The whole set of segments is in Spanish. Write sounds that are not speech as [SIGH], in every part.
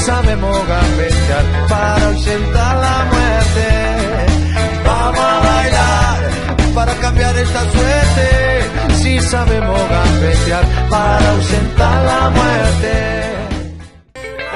Sabemos gambetear para ausentar la muerte. Vamos a bailar para cambiar esta suerte. Si sabemos gambetear para ausentar la muerte.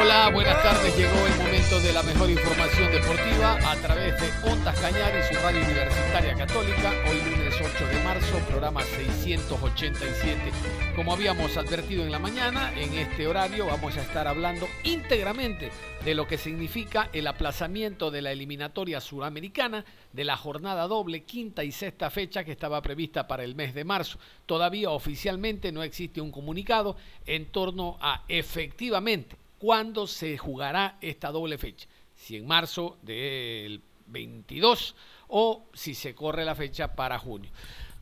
Hola, buenas tardes. Llegó el momento de la mejor información deportiva a través de Ondas Cañares, su radio universitaria católica. Hoy lunes 8 de marzo, programa 687. Como habíamos advertido en la mañana, en este horario vamos a estar hablando íntegramente de lo que significa el aplazamiento de la eliminatoria suramericana de la jornada doble, quinta y sexta fecha que estaba prevista para el mes de marzo. Todavía oficialmente no existe un comunicado en torno a efectivamente cuándo se jugará esta doble fecha. Si en marzo del 22 o si se corre la fecha para junio.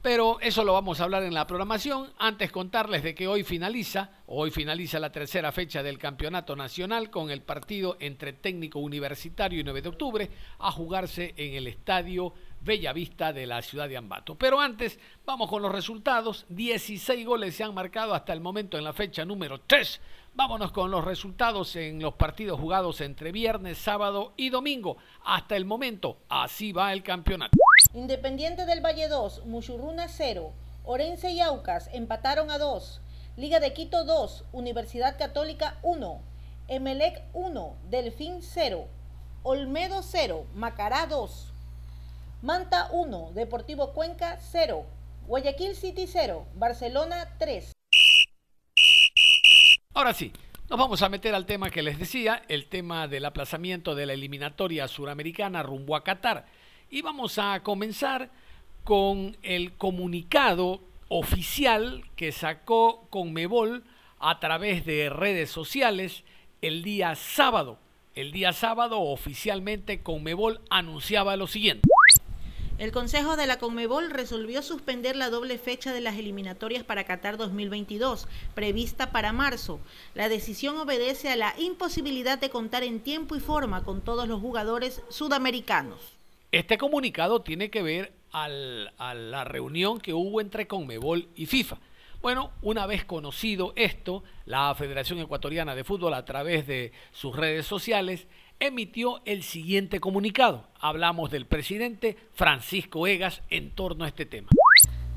Pero eso lo vamos a hablar en la programación. Antes contarles de que hoy finaliza, hoy finaliza la tercera fecha del Campeonato Nacional con el partido entre Técnico Universitario y 9 de octubre a jugarse en el Estadio Bellavista de la ciudad de Ambato. Pero antes, vamos con los resultados. 16 goles se han marcado hasta el momento en la fecha número 3 Vámonos con los resultados en los partidos jugados entre viernes, sábado y domingo. Hasta el momento, así va el campeonato. Independiente del Valle 2, Muchurruna 0. Orense y Aucas empataron a 2. Liga de Quito 2, Universidad Católica 1. Emelec 1, Delfín 0. Olmedo 0, Macará 2. Manta 1, Deportivo Cuenca 0. Guayaquil City 0, Barcelona 3. Ahora sí, nos vamos a meter al tema que les decía, el tema del aplazamiento de la eliminatoria suramericana rumbo a Qatar. Y vamos a comenzar con el comunicado oficial que sacó Conmebol a través de redes sociales el día sábado. El día sábado oficialmente Conmebol anunciaba lo siguiente. El Consejo de la Conmebol resolvió suspender la doble fecha de las eliminatorias para Qatar 2022, prevista para marzo. La decisión obedece a la imposibilidad de contar en tiempo y forma con todos los jugadores sudamericanos. Este comunicado tiene que ver a la reunión que hubo entre Conmebol y FIFA. Bueno, una vez conocido esto, la Federación Ecuatoriana de Fútbol a través de sus redes sociales emitió el siguiente comunicado. Hablamos del presidente Francisco Egas en torno a este tema.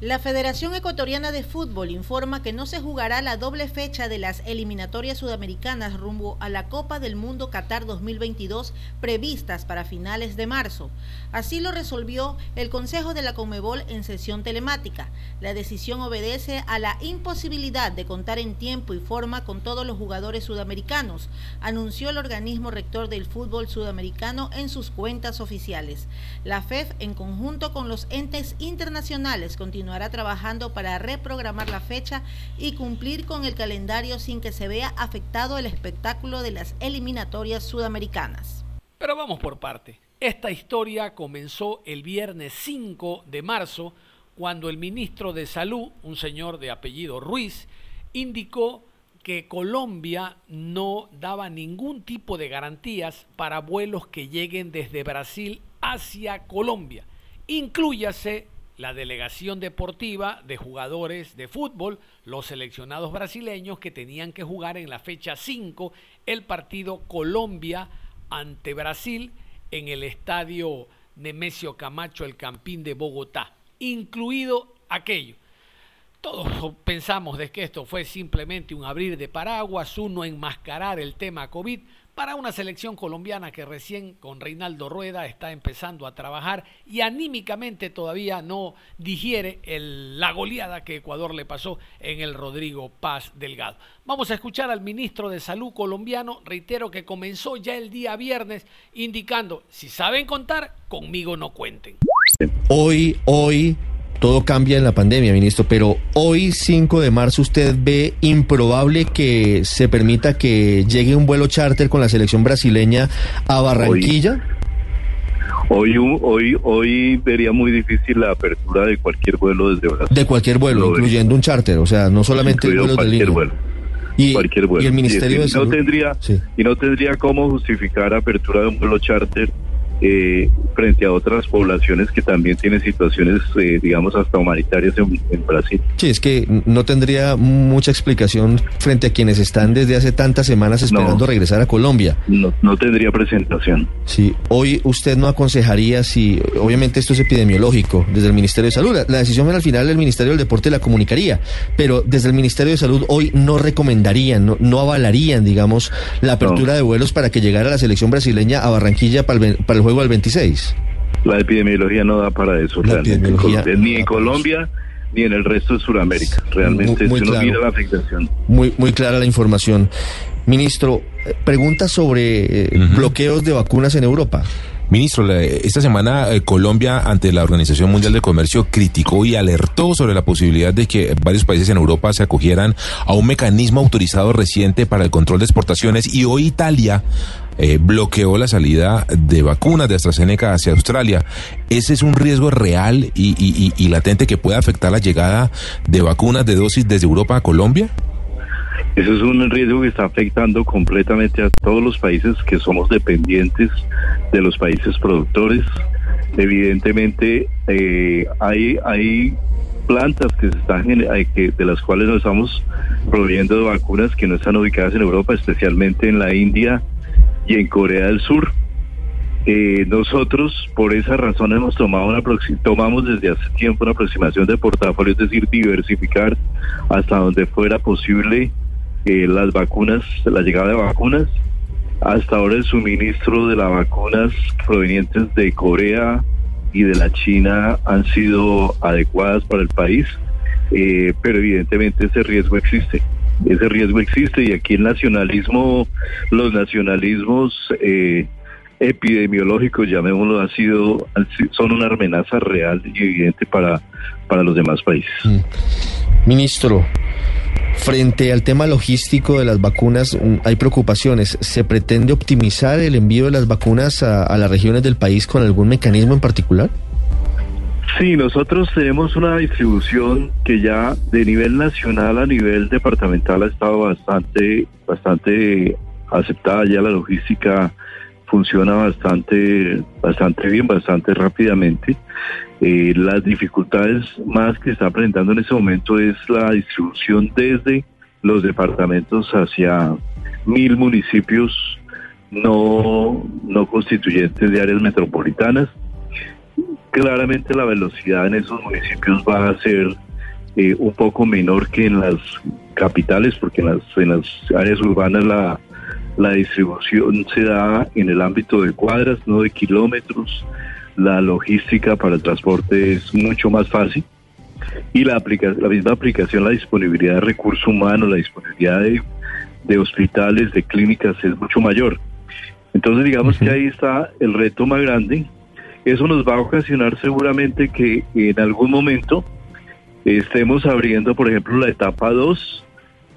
La Federación Ecuatoriana de Fútbol informa que no se jugará la doble fecha de las eliminatorias sudamericanas rumbo a la Copa del Mundo Qatar 2022 previstas para finales de marzo. Así lo resolvió el Consejo de la Conmebol en sesión telemática. La decisión obedece a la imposibilidad de contar en tiempo y forma con todos los jugadores sudamericanos, anunció el organismo rector del fútbol sudamericano en sus cuentas oficiales. La FEF, en conjunto con los entes internacionales, continúa continuará trabajando para reprogramar la fecha y cumplir con el calendario sin que se vea afectado el espectáculo de las eliminatorias sudamericanas. Pero vamos por parte. Esta historia comenzó el viernes 5 de marzo cuando el ministro de Salud, un señor de apellido Ruiz, indicó que Colombia no daba ningún tipo de garantías para vuelos que lleguen desde Brasil hacia Colombia. Inclúyase la delegación deportiva de jugadores de fútbol, los seleccionados brasileños que tenían que jugar en la fecha 5 el partido Colombia ante Brasil en el estadio Nemesio Camacho, el Campín de Bogotá, incluido aquello. todos pensamos de que esto fue simplemente un abrir de paraguas, uno enmascarar el tema COVID para una selección colombiana que recién con Reinaldo Rueda está empezando a trabajar y anímicamente todavía no digiere la goleada que Ecuador le pasó en el Rodrigo Paz Delgado. Vamos a escuchar al ministro de Salud colombiano, reitero que comenzó ya el día viernes indicando, si saben contar, conmigo no cuenten. Hoy, hoy todo cambia en la pandemia, ministro, pero hoy 5 de marzo usted ve improbable que se permita que llegue un vuelo charter con la selección brasileña a Barranquilla. Hoy, hoy, hoy, vería muy difícil la apertura de cualquier vuelo desde Brasil. De cualquier vuelo, incluyendo un charter, o sea, no solamente vuelos de línea. Vuelo. Y, cualquier vuelo. Y el Ministerio de No tendría, Y no tendría cómo justificar apertura de un vuelo charter eh, frente a otras poblaciones que también tienen situaciones, eh, digamos, hasta humanitarias en, Brasil. Sí, es que no tendría mucha explicación frente a quienes están desde hace tantas semanas esperando regresar a Colombia. No, no tendría presentación. Sí, hoy usted no aconsejaría si, obviamente esto es epidemiológico, desde el Ministerio de Salud, la, decisión al final el Ministerio del Deporte la comunicaría, pero desde el Ministerio de Salud hoy no recomendarían, no, no avalarían, digamos, la apertura de vuelos para que llegara la selección brasileña a Barranquilla para el, para el juego al 26. La epidemiología no da para eso, realmente. ni en Colombia ni en el resto de Sudamérica. Realmente muy, mira la afectación. Muy, muy clara la información. Ministro, eh, pregunta sobre eh, bloqueos de vacunas en Europa. Ministro, esta semana eh, Colombia ante la Organización Mundial de Comercio criticó y alertó sobre la posibilidad de que varios países en Europa se acogieran a un mecanismo autorizado reciente para el control de exportaciones y hoy Italia eh, bloqueó la salida de vacunas de AstraZeneca hacia Australia. ¿Ese es un riesgo real y, y latente que puede afectar la llegada de vacunas de dosis desde Europa a Colombia? Eso es un riesgo que está afectando completamente a todos los países que somos dependientes de los países productores. Evidentemente eh, hay, hay plantas que se están que, de las cuales nos estamos proveyendo de vacunas que no están ubicadas en Europa, especialmente en la India y en Corea del Sur. Eh, nosotros por esa razón hemos tomado una tomamos desde hace tiempo una aproximación de portafolio, es decir, diversificar hasta donde fuera posible eh, las vacunas, la llegada de vacunas. Hasta ahora el suministro de las vacunas provenientes de Corea y de la China han sido adecuadas para el país, eh, pero evidentemente ese riesgo existe. Ese riesgo existe y aquí el nacionalismo, los nacionalismos eh, epidemiológicos, llamémoslo, han sido, son una amenaza real y evidente para, para los demás países. Mm. Ministro, Frente al tema logístico de las vacunas, mm, hay preocupaciones. ¿Se pretende optimizar el envío de las vacunas a, las regiones del país con algún mecanismo en particular? Sí, nosotros tenemos una distribución que ya de nivel nacional a nivel departamental ha estado bastante, bastante aceptada. Ya la logística funciona bastante, bastante bien, bastante rápidamente. Eh, las dificultades más que está presentando en este momento es la distribución desde los departamentos hacia mil municipios no, no constituyentes de áreas metropolitanas. Claramente la velocidad en esos municipios va a ser eh, un poco menor que en las capitales, porque en las, en las áreas urbanas la, la distribución se da en el ámbito de cuadras, no de kilómetros la logística para el transporte es mucho más fácil y la, la misma aplicación, la disponibilidad de recursos humanos, la disponibilidad de, hospitales, de clínicas es mucho mayor. Entonces digamos que ahí está el reto más grande. Eso nos va a ocasionar seguramente que en algún momento estemos abriendo, por ejemplo, la etapa 2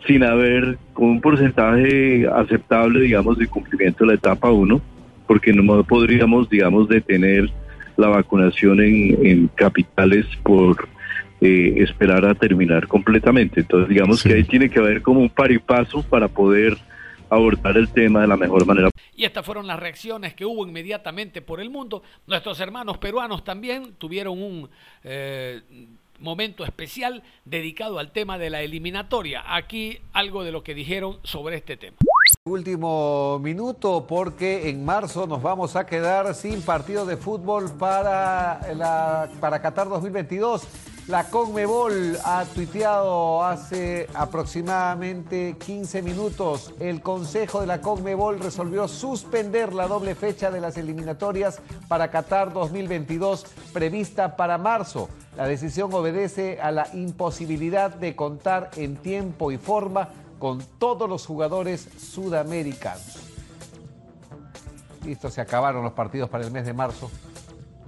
sin haber con un porcentaje aceptable, digamos, de cumplimiento de la etapa 1, porque no podríamos, digamos, detener la vacunación en, capitales por eh, esperar a terminar completamente. Entonces, digamos que ahí tiene que haber como un par y paso para poder abordar el tema de la mejor manera. Y estas fueron las reacciones que hubo inmediatamente por el mundo. Nuestros hermanos peruanos también tuvieron un eh, momento especial dedicado al tema de la eliminatoria. Aquí algo de lo que dijeron sobre este tema. Último minuto porque en marzo nos vamos a quedar sin partido de fútbol para, la, para Qatar 2022 La Conmebol ha tuiteado hace aproximadamente 15 minutos. El Consejo de la Conmebol resolvió suspender la doble fecha de las eliminatorias para Qatar 2022 prevista para marzo. La decisión obedece a la imposibilidad de contar en tiempo y forma con todos los jugadores sudamericanos. Listo, se acabaron los partidos para el mes de marzo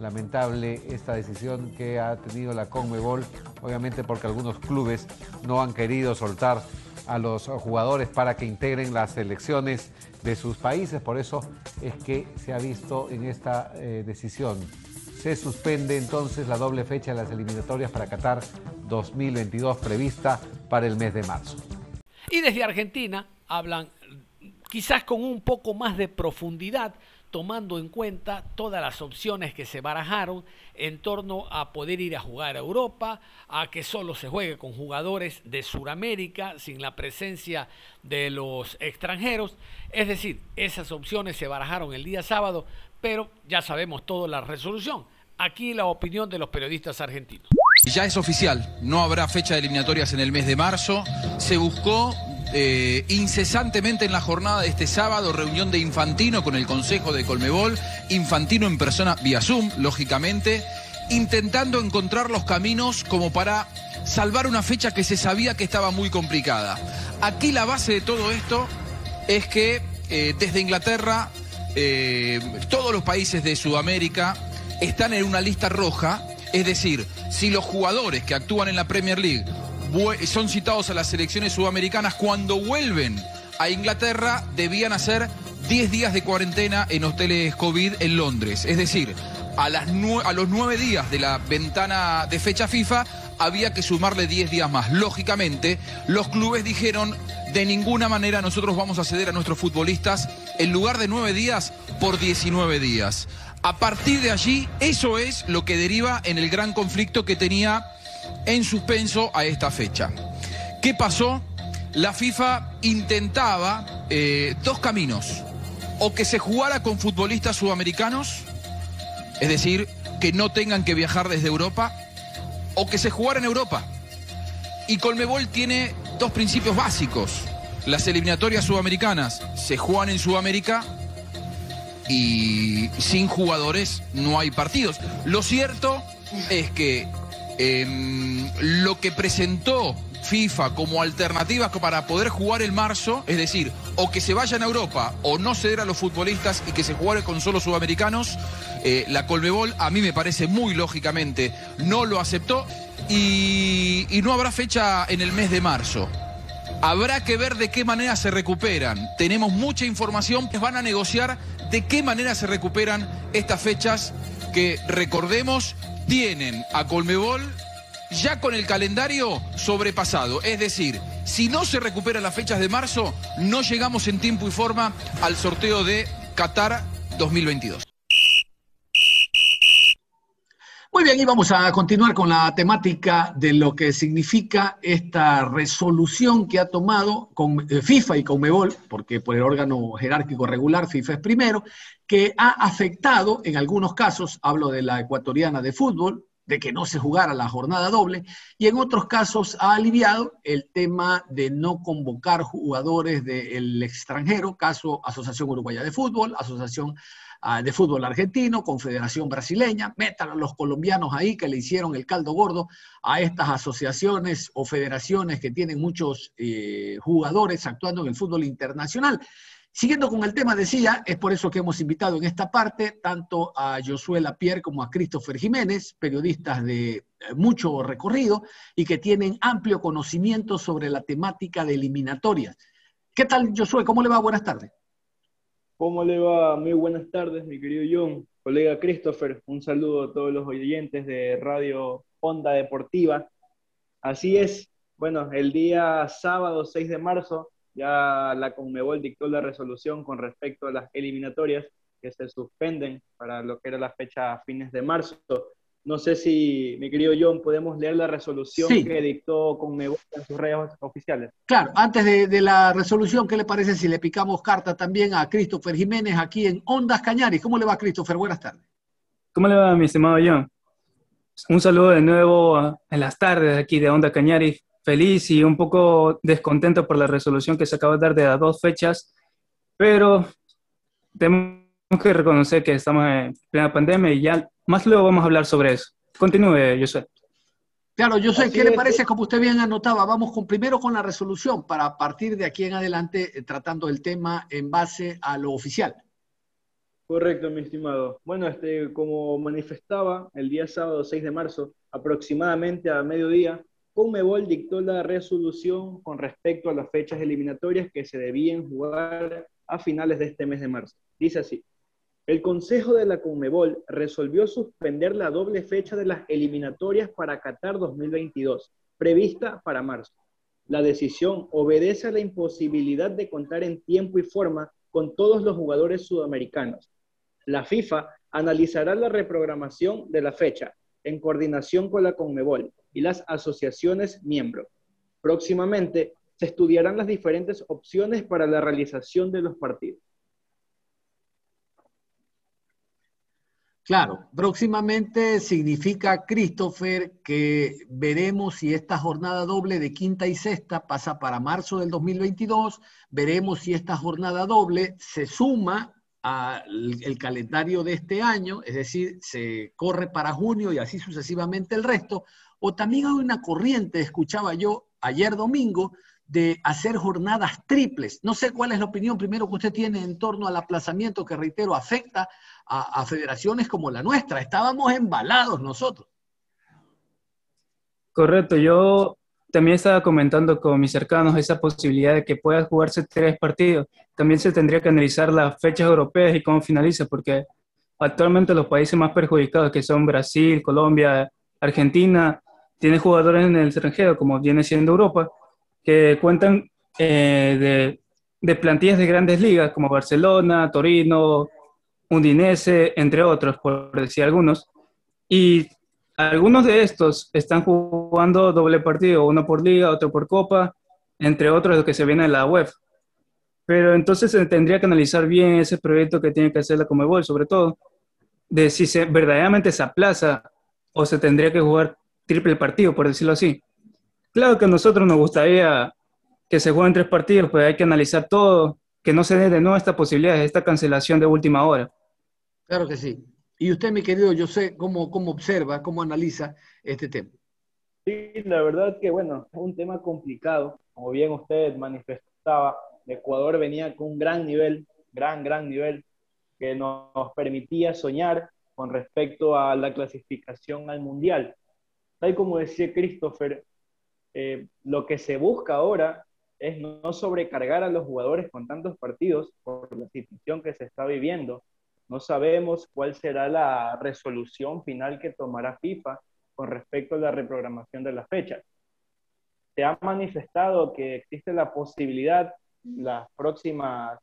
lamentable esta decisión que ha tenido la Conmebol, obviamente porque algunos clubes no han querido soltar a los jugadores para que integren las selecciones de sus países, por eso es que se ha visto en esta eh, decisión. Se suspende entonces la doble fecha de las eliminatorias para Qatar 2022 prevista para el mes de marzo. Y desde Argentina hablan quizás con un poco más de profundidad tomando en cuenta todas las opciones que se barajaron en torno a poder ir a jugar a Europa, a que solo se juegue con jugadores de Sudamérica sin la presencia de los extranjeros. Es decir, esas opciones se barajaron el día sábado, pero ya sabemos toda la resolución. Aquí la opinión de los periodistas argentinos. Ya es oficial, no habrá fecha de eliminatorias en el mes de marzo. Se buscó eh, incesantemente en la jornada de este sábado, reunión de Infantino con el Consejo de Colmebol, Infantino en persona vía Zoom, lógicamente, intentando encontrar los caminos como para salvar una fecha que se sabía que estaba muy complicada. Aquí la base de todo esto es que eh, desde Inglaterra, eh, todos los países de Sudamérica están en una lista roja, es decir, si los jugadores que actúan en la Premier League son citados a las selecciones sudamericanas cuando vuelven a Inglaterra debían hacer 10 días de cuarentena en hoteles COVID en Londres. Es decir, a, las a los 9 días de la ventana de fecha FIFA había que sumarle 10 días más. Lógicamente, los clubes dijeron, de ninguna manera nosotros vamos a ceder a nuestros futbolistas en lugar de 9 días por 19 días. A partir de allí, eso es lo que deriva en el gran conflicto que tenía en suspenso a esta fecha. ¿Qué pasó? La FIFA intentaba eh, dos caminos. O que se jugara con futbolistas sudamericanos, es decir, que no tengan que viajar desde Europa, o que se jugara en Europa. Y Colmebol tiene dos principios básicos. Las eliminatorias sudamericanas se juegan en Sudamérica y sin jugadores no hay partidos. Lo cierto es que Em, lo que presentó FIFA como alternativa para poder jugar el marzo, es decir, o que se vayan a Europa o no ceder a los futbolistas y que se juegue con solo sudamericanos, eh, la Colmebol a mí me parece muy lógicamente no lo aceptó y, y no habrá fecha en el mes de marzo. Habrá que ver de qué manera se recuperan. Tenemos mucha información, que van a negociar de qué manera se recuperan estas fechas que, recordemos, tienen a Colmebol ya con el calendario sobrepasado. Es decir, si no se recuperan las fechas de marzo, no llegamos en tiempo y forma al sorteo de Qatar 2022. Muy bien, y vamos a continuar con la temática de lo que significa esta resolución que ha tomado con eh, FIFA y Conmebol, porque por el órgano jerárquico regular FIFA es primero, que ha afectado en algunos casos, hablo de la ecuatoriana de fútbol, de que no se jugara la jornada doble, y en otros casos ha aliviado el tema de no convocar jugadores del extranjero, caso Asociación Uruguaya de Fútbol, Asociación ah, de Fútbol Argentino, Confederación Brasileña, metan a los colombianos ahí que le hicieron el caldo gordo a estas asociaciones o federaciones que tienen muchos eh, jugadores actuando en el fútbol internacional. Siguiendo con el tema, decía, es por eso que hemos invitado en esta parte tanto a Josué Lapierre como a Christopher Jiménez, periodistas de eh, mucho recorrido y que tienen amplio conocimiento sobre la temática de eliminatorias. ¿Qué tal, Josué? ¿Cómo le va? Buenas tardes. ¿Cómo le va? Muy buenas tardes, mi querido John, colega Christopher. Un saludo a todos los oyentes de Radio Onda Deportiva. Así es, bueno, el día sábado 6 de marzo ya la Conmebol dictó la resolución con respecto a las eliminatorias que se suspenden para lo que era la fecha a fines de marzo. No sé si, mi querido John, podemos leer la resolución que dictó Conmebol en sus redes oficiales. Claro, antes de, de, la resolución, ¿qué le parece si le picamos carta también a Christopher Jiménez aquí en Ondas Cañaris? ¿Cómo le va, Christopher? Buenas tardes. ¿Cómo le va, mi estimado John? un saludo de nuevo en las tardes aquí de Onda Cañari. Feliz y un poco descontento por la resolución que se acaba de dar de las dos fechas, pero tenemos que reconocer que estamos en plena pandemia y ya más luego vamos a hablar sobre eso. Continúe, José. Claro, yo sé, ¿qué le parece? Como usted bien anotaba, vamos con, primero con la resolución para partir de aquí en adelante eh, tratando el tema en base a lo oficial. Correcto, mi estimado. Bueno, este, como manifestaba el día sábado 6 de marzo, aproximadamente a mediodía, Conmebol dictó la resolución con respecto a las fechas eliminatorias que se debían jugar a finales de este mes de marzo. Dice así, el Consejo de la Conmebol resolvió suspender la doble fecha de las eliminatorias para Qatar 2022, prevista para marzo. La decisión obedece a la imposibilidad de contar en tiempo y forma con todos los jugadores sudamericanos. La FIFA analizará la reprogramación de la fecha en coordinación con la Conmebol y las asociaciones miembros. Próximamente se estudiarán las diferentes opciones para la realización de los partidos. Claro, próximamente significa, Christopher, que veremos si esta jornada doble de quinta y sexta pasa para marzo del 2022, veremos si esta jornada doble se suma al el calendario de este año, es decir, se corre para junio y así sucesivamente el resto, o también hay una corriente, escuchaba yo ayer domingo, de hacer jornadas triples. No sé cuál es la opinión primero que usted tiene en torno al aplazamiento que, reitero, afecta a, federaciones como la nuestra. Estábamos embalados nosotros. Correcto, yo también estaba comentando con mis cercanos esa posibilidad de que pueda jugarse tres partidos. También se tendría que analizar las fechas europeas y cómo finaliza, porque actualmente los países más perjudicados, que son Brasil, Colombia, Argentina, tienen jugadores en el extranjero, como viene siendo Europa, que cuentan eh, de, de plantillas de grandes ligas, como Barcelona, Torino, Undinese, entre otros, por decir algunos. Y algunos de estos están jugando doble partido, uno por liga, otro por copa, entre otros los que se viene en la web. Pero entonces se tendría que analizar bien ese proyecto que tiene que hacer la Comebol, sobre todo, de si se, verdaderamente se aplaza o se tendría que jugar triple partido, por decirlo así. Claro que a nosotros nos gustaría que se jueguen tres partidos, pero hay que analizar todo, que no se dé de nuevo esta posibilidad, esta cancelación de última hora. Claro que sí. Y usted, mi querido, yo sé cómo, cómo observa, cómo analiza este tema. Sí, la verdad que, bueno, es un tema complicado. Como bien usted manifestaba, Ecuador venía con un gran nivel, gran, gran nivel, que nos permitía soñar con respecto a la clasificación al Mundial. Tal como decía Christopher, eh, lo que se busca ahora es no sobrecargar a los jugadores con tantos partidos por la situación que se está viviendo no sabemos cuál será la resolución final que tomará FIFA con respecto a la reprogramación de las fechas. Se ha manifestado que existe la posibilidad, las próximas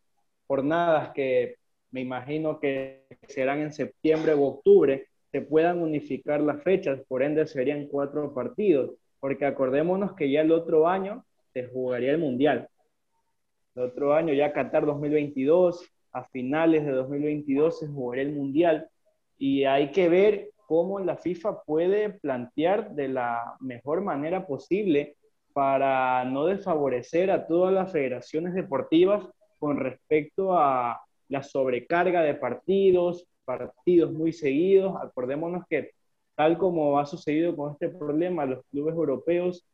jornadas que me imagino que serán en septiembre o octubre, se puedan unificar las fechas, por ende serían cuatro partidos, porque acordémonos que ya el otro año se jugaría el Mundial. El otro año ya Qatar 2022, a finales de 2022 se jugará el Mundial y hay que ver cómo la FIFA puede plantear de la mejor manera posible para no desfavorecer a todas las federaciones deportivas con respecto a la sobrecarga de partidos, partidos muy seguidos. Acordémonos que tal como ha sucedido con este problema, los clubes europeos,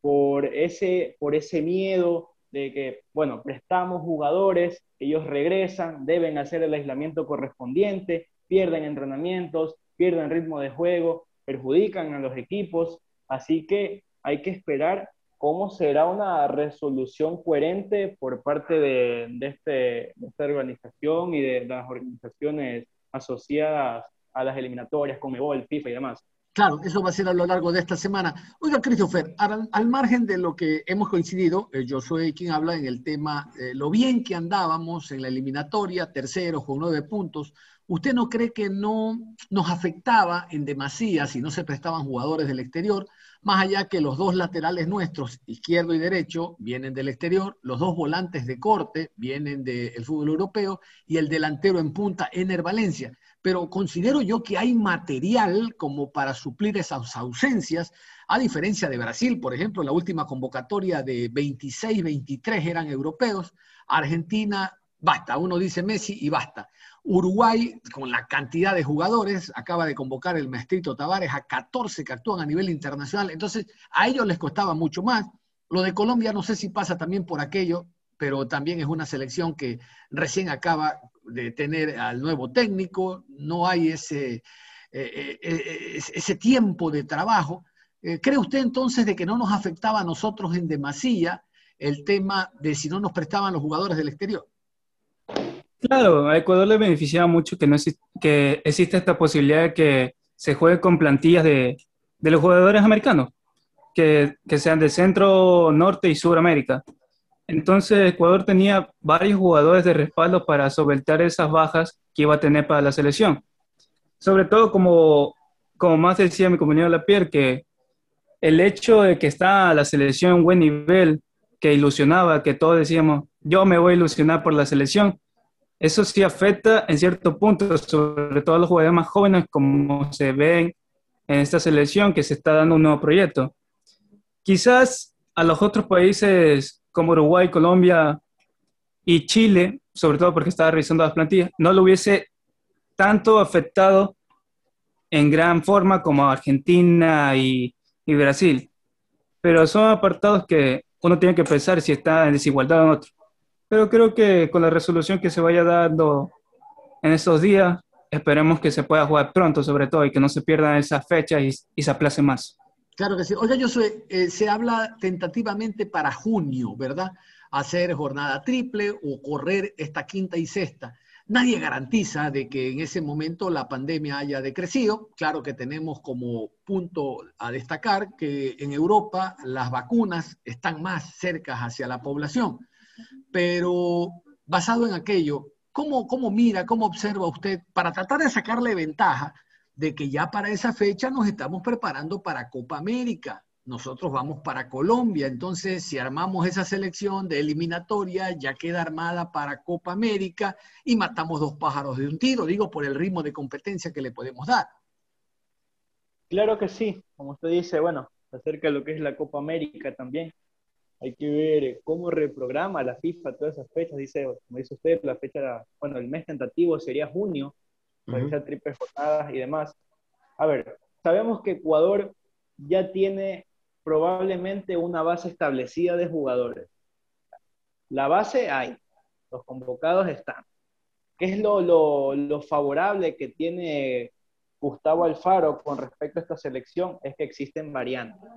por ese, por ese miedo de que, bueno, prestamos jugadores, ellos regresan, deben hacer el aislamiento correspondiente, pierden entrenamientos, pierden ritmo de juego, perjudican a los equipos, así que hay que esperar cómo será una resolución coherente por parte de, este, de esta organización y de las organizaciones asociadas a las eliminatorias, como el FIFA y demás. Claro, eso va a ser a lo largo de esta semana. Oiga, Christopher, al, margen de lo que hemos coincidido, eh, yo soy quien habla en el tema, eh, lo bien que andábamos en la eliminatoria, terceros con nueve puntos, ¿usted no cree que no nos afectaba en demasía si no se prestaban jugadores del exterior? Más allá que los dos laterales nuestros, izquierdo y derecho, vienen del exterior, los dos volantes de corte vienen del fútbol europeo y el delantero en punta, Ener Valencia. pero considero yo que hay material como para suplir esas ausencias, a diferencia de Brasil, por ejemplo, la última convocatoria de 26, 23 eran europeos, Argentina, basta, uno dice Messi y basta. Uruguay, con la cantidad de jugadores, acaba de convocar el maestrito Tavares a 14 que actúan a nivel internacional, entonces a ellos les costaba mucho más. Lo de Colombia no sé si pasa también por aquello, pero también es una selección que recién acaba de tener al nuevo técnico, no hay ese, eh, eh, eh, ese tiempo de trabajo. ¿Cree usted entonces de que no nos afectaba a nosotros en demasía el tema de si no nos prestaban los jugadores del exterior? Claro, a Ecuador le beneficiaba mucho que, no existe esta posibilidad de que se juegue con plantillas de, los jugadores americanos, que, que sean de Centro, Norte y Suramérica. Entonces Ecuador tenía varios jugadores de respaldo para solventar esas bajas que iba a tener para la selección. Sobre todo como, como más decía mi compañero Lapierre, que el hecho de que está la selección en buen nivel, que ilusionaba, que todos decíamos, yo me voy a ilusionar por la selección, eso sí afecta en cierto punto, sobre todo a los jugadores más jóvenes, como se ven en esta selección que se está dando un nuevo proyecto. Quizás a los otros países como Uruguay, Colombia y Chile, sobre todo porque estaba revisando las plantillas, no lo hubiese tanto afectado en gran forma como Argentina y, y Brasil. Pero son apartados que uno tiene que pensar si está en desigualdad o en otro. Pero creo que con la resolución que se vaya dando en estos días, esperemos que se pueda jugar pronto, sobre todo, y que no se pierdan esas fechas y, y se aplace más. Claro que sí. Oiga, yo soy, eh, se habla tentativamente para junio, ¿verdad? Hacer jornada triple o correr esta quinta y sexta. Nadie garantiza de que en ese momento la pandemia haya decrecido. Claro que tenemos como punto a destacar que en Europa las vacunas están más cercas hacia la población. Pero basado en aquello, ¿cómo, cómo mira, cómo observa usted para tratar de sacarle ventaja de que ya para esa fecha nos estamos preparando para Copa América. Nosotros vamos para Colombia, entonces si armamos esa selección de eliminatoria, ya queda armada para Copa América y matamos dos pájaros de un tiro, digo, por el ritmo de competencia que le podemos dar. Claro que sí, como usted dice, bueno, acerca de lo que es la Copa América también. Hay que ver cómo reprograma la FIFA todas esas fechas. Dice, como dice usted, la fecha, bueno, el mes tentativo sería junio, realizar triples jornadas y demás. A ver, sabemos que Ecuador ya tiene probablemente una base establecida de jugadores. La base hay, los convocados están. ¿Qué es lo, lo, lo favorable que tiene Gustavo Alfaro con respecto a esta selección? Es que existen variantes.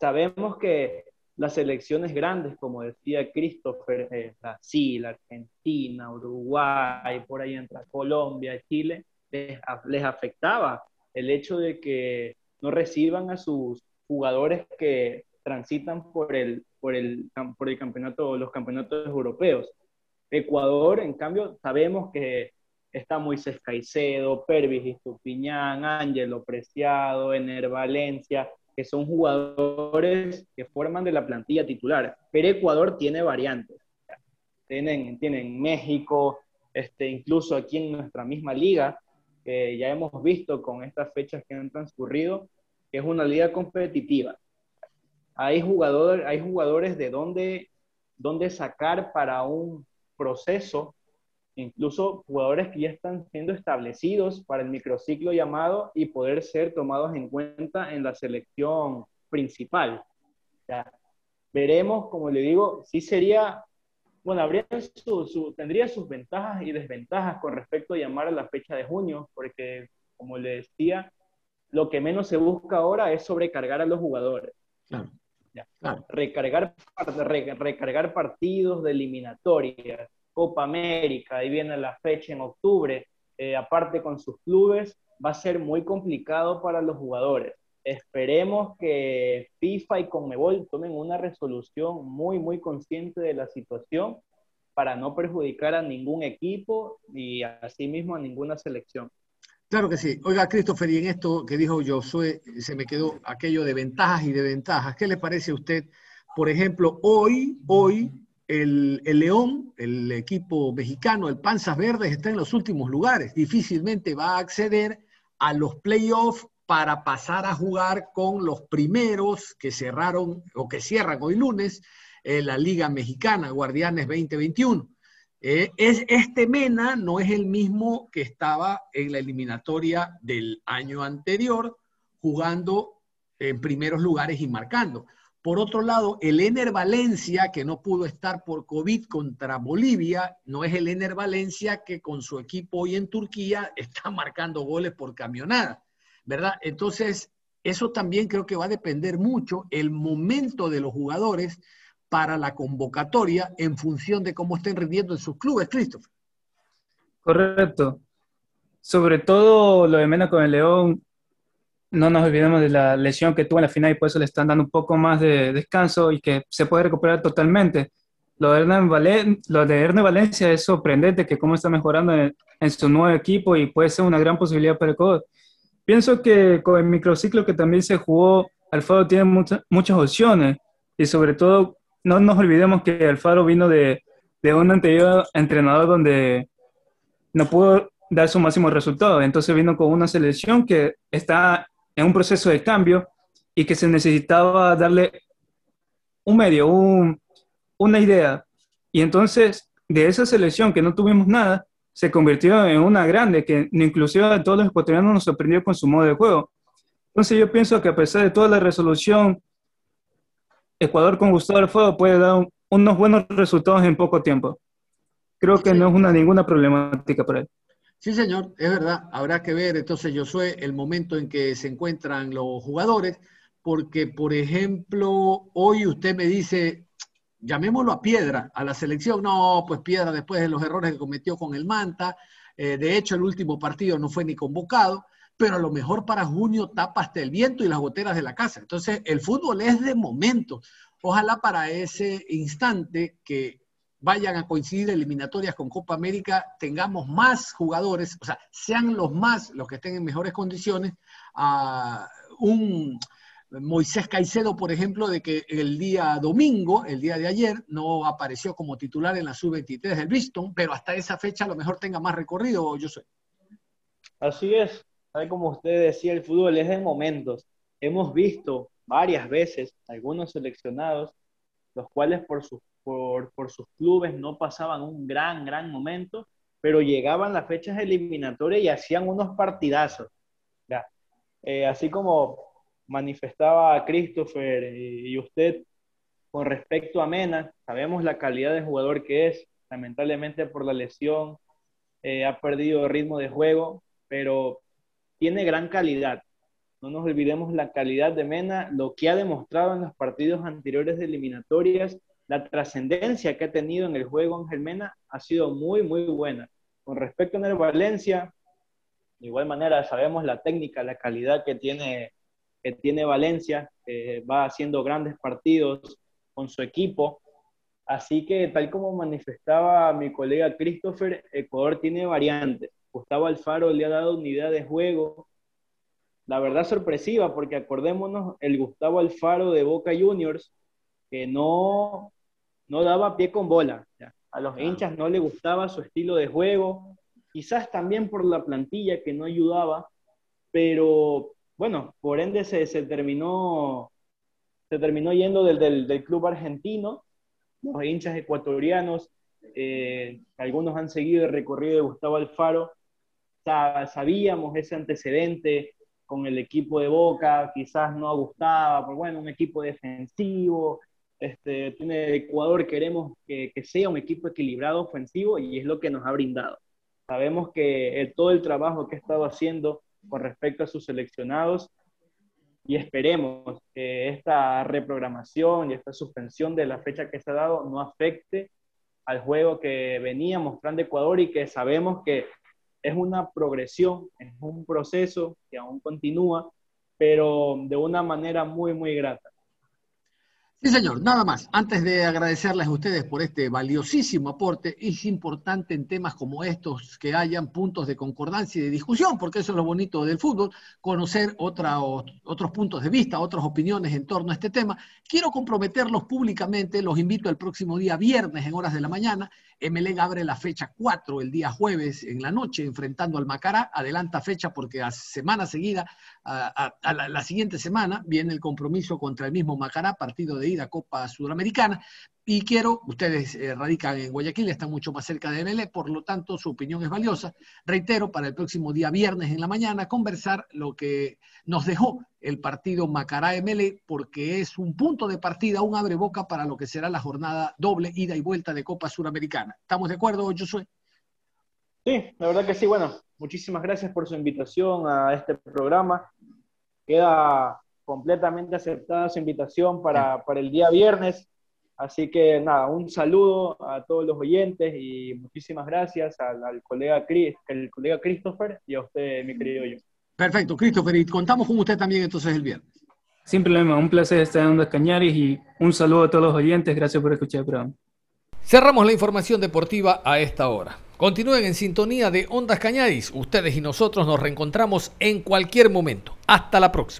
Sabemos que las selecciones grandes, como decía Christopher, eh, Brasil, Argentina, Uruguay, por ahí entra Colombia, Chile, les, afectaba el hecho de que no reciban a sus jugadores que transitan por el, por el, por el campeonato, los campeonatos europeos. Ecuador, en cambio, sabemos que está Moisés Caicedo, Pervis Estupiñán, Ángelo Preciado, Ener Valencia, que son jugadores que forman de la plantilla titular. Pero Ecuador tiene variantes. Tienen, tienen México, este, incluso aquí en nuestra misma liga, que ya hemos visto con estas fechas que han transcurrido, que es una liga competitiva. Hay, jugador, hay jugadores de dónde, dónde sacar para un proceso incluso jugadores que ya están siendo establecidos para el microciclo llamado y poder ser tomados en cuenta en la selección principal. Ya. Veremos, como le digo, si sería, bueno, habría su, tendría sus ventajas y desventajas con respecto a llamar a la fecha de junio, porque, como le decía, lo que menos se busca ahora es sobrecargar a los jugadores. Ya. Recargar, recargar partidos de eliminatorias, Copa América, ahí viene la fecha en octubre, eh, aparte con sus clubes, va a ser muy complicado para los jugadores. Esperemos que FIFA y Conmebol tomen una resolución muy, muy consciente de la situación para no perjudicar a ningún equipo y asimismo a ninguna selección. Claro que sí. Oiga, Christopher, y en esto que dijo Josué, se me quedó aquello de ventajas y de ventajas. ¿Qué le parece a usted? Por ejemplo, hoy, hoy el, León, el equipo mexicano, el Panzas Verdes, está en los últimos lugares. Difícilmente va a acceder a los playoffs para pasar a jugar con los primeros que cerraron o que cierran hoy lunes en la Liga Mexicana, Guardianes 2021. Eh, es, este Mena no es el mismo que estaba en la eliminatoria del año anterior, jugando en primeros lugares y marcando. Por otro lado, el Ener Valencia, que no pudo estar por COVID contra Bolivia, no es el Ener Valencia que con su equipo hoy en Turquía [LAUGHS] está marcando goles por camionada, ¿verdad? Entonces, eso también creo que va a depender mucho el momento de los jugadores para la convocatoria en función de cómo estén rindiendo en sus clubes, Christopher. Correcto. Sobre todo lo de Mena con el León, no nos olvidemos de la lesión que tuvo en la final y por eso le están dando un poco más de descanso y que se puede recuperar totalmente. Lo de Hernán, Valen lo de Valencia es sorprendente que cómo está mejorando en, su nuevo equipo y puede ser una gran posibilidad para el Ecuador. Pienso que con el microciclo que también se jugó, Alfaro tiene muchas opciones y sobre todo no nos olvidemos que Alfaro vino de, de un anterior entrenador donde no pudo dar su máximo resultado. Entonces vino con una selección que está en un proceso de cambio y que se necesitaba darle un medio, una idea. Y entonces de esa selección que no tuvimos nada, se convirtió en una grande que inclusive a todos los ecuatorianos nos sorprendió con su modo de juego. Entonces yo pienso que a pesar de toda la resolución, Ecuador con Gustavo Fuego puede dar unos buenos resultados en poco tiempo. Creo que no es una, ninguna problemática para él. Sí, señor, es verdad. Habrá que ver entonces, Josué, el momento en que se encuentran los jugadores, porque, por ejemplo, hoy usted me dice, llamémoslo a Piedra, a la selección. No, pues Piedra después de los errores que cometió con el Manta, eh, de hecho el último partido no fue ni convocado, pero a lo mejor para junio tapa hasta el viento y las goteras de la casa. Entonces, el fútbol es de momento. Ojalá para ese instante que vayan a coincidir eliminatorias con Copa América, tengamos más jugadores, o sea, sean los más los que estén en mejores condiciones. A un Moisés Caicedo, por ejemplo, de que el día domingo, el día de ayer, no apareció como titular en la sub-23 del Bristol, pero hasta esa fecha a lo mejor tenga más recorrido, yo sé. Así es, tal como usted decía, el fútbol es de momentos. Hemos visto varias veces algunos seleccionados, los cuales por sus por, sus clubes, no pasaban un gran, gran momento, pero llegaban las fechas eliminatorias y hacían unos partidazos. Eh, así como manifestaba Christopher y, usted con respecto a Mena, sabemos la calidad de jugador que es, lamentablemente por la lesión eh, ha perdido ritmo de juego, pero tiene gran calidad. No nos olvidemos la calidad de Mena, lo que ha demostrado en los partidos anteriores de eliminatorias la trascendencia que ha tenido en el juego Ángel Mena ha sido muy, muy buena. Con respecto a el Valencia, de igual manera sabemos la técnica, la calidad que tiene, que tiene Valencia, va haciendo grandes partidos con su equipo. Así que tal como manifestaba mi colega Christopher, Ecuador tiene variantes. Gustavo Alfaro le ha dado unidad de juego, la verdad sorpresiva, porque acordémonos, el Gustavo Alfaro de Boca Juniors, que no, no daba pie con bola. A los hinchas no le gustaba su estilo de juego, quizás también por la plantilla que no ayudaba, pero bueno, por ende se, terminó, se terminó yendo del, del, club argentino, los hinchas ecuatorianos, eh, algunos han seguido el recorrido de Gustavo Alfaro, sabíamos ese antecedente con el equipo de Boca, quizás no gustaba, pero bueno, un equipo defensivo, este, tiene Ecuador, queremos que, sea un equipo equilibrado, ofensivo, y es lo que nos ha brindado. Sabemos que todo el trabajo que ha estado haciendo con respecto a sus seleccionados, y esperemos que esta reprogramación y esta suspensión de la fecha que se ha dado no afecte al juego que venía mostrando Ecuador y que sabemos que es una progresión, es un proceso que aún continúa, pero de una manera muy, muy grata. Sí, señor, nada más. Antes de agradecerles a ustedes por este valiosísimo aporte, es importante en temas como estos que hayan puntos de concordancia y de discusión, porque eso es lo bonito del fútbol, conocer otra, otros puntos de vista, otras opiniones en torno a este tema. Quiero comprometerlos públicamente, los invito el próximo día viernes en horas de la mañana Emelec abre la fecha 4 el día jueves en la noche enfrentando al Macará, adelanta fecha porque a semana seguida, a, la, siguiente semana, viene el compromiso contra el mismo Macará, partido de ida Copa Sudamericana, y quiero, ustedes eh, radican en Guayaquil, están mucho más cerca de MLE, por lo tanto su opinión es valiosa. Reitero, para el próximo día viernes en la mañana, conversar lo que nos dejó el partido Macará MLE, porque es un punto de partida, un abre boca para lo que será la jornada doble ida y vuelta de Copa Suramericana. ¿Estamos de acuerdo, soy? Sí, la verdad que sí. Bueno, muchísimas gracias por su invitación a este programa. Queda completamente aceptada su invitación para, para el día viernes Así que nada, un saludo a todos los oyentes y muchísimas gracias al, colega, Chris, el colega Christopher y a usted, mi querido yo. Perfecto, Christopher, y contamos con usted también entonces el viernes. Sin problema, un placer estar en Ondas Cañaris y un saludo a todos los oyentes, gracias por escuchar el programa. Cerramos la información deportiva a esta hora. Continúen en sintonía de Ondas Cañaris, ustedes y nosotros nos reencontramos en cualquier momento. Hasta la próxima.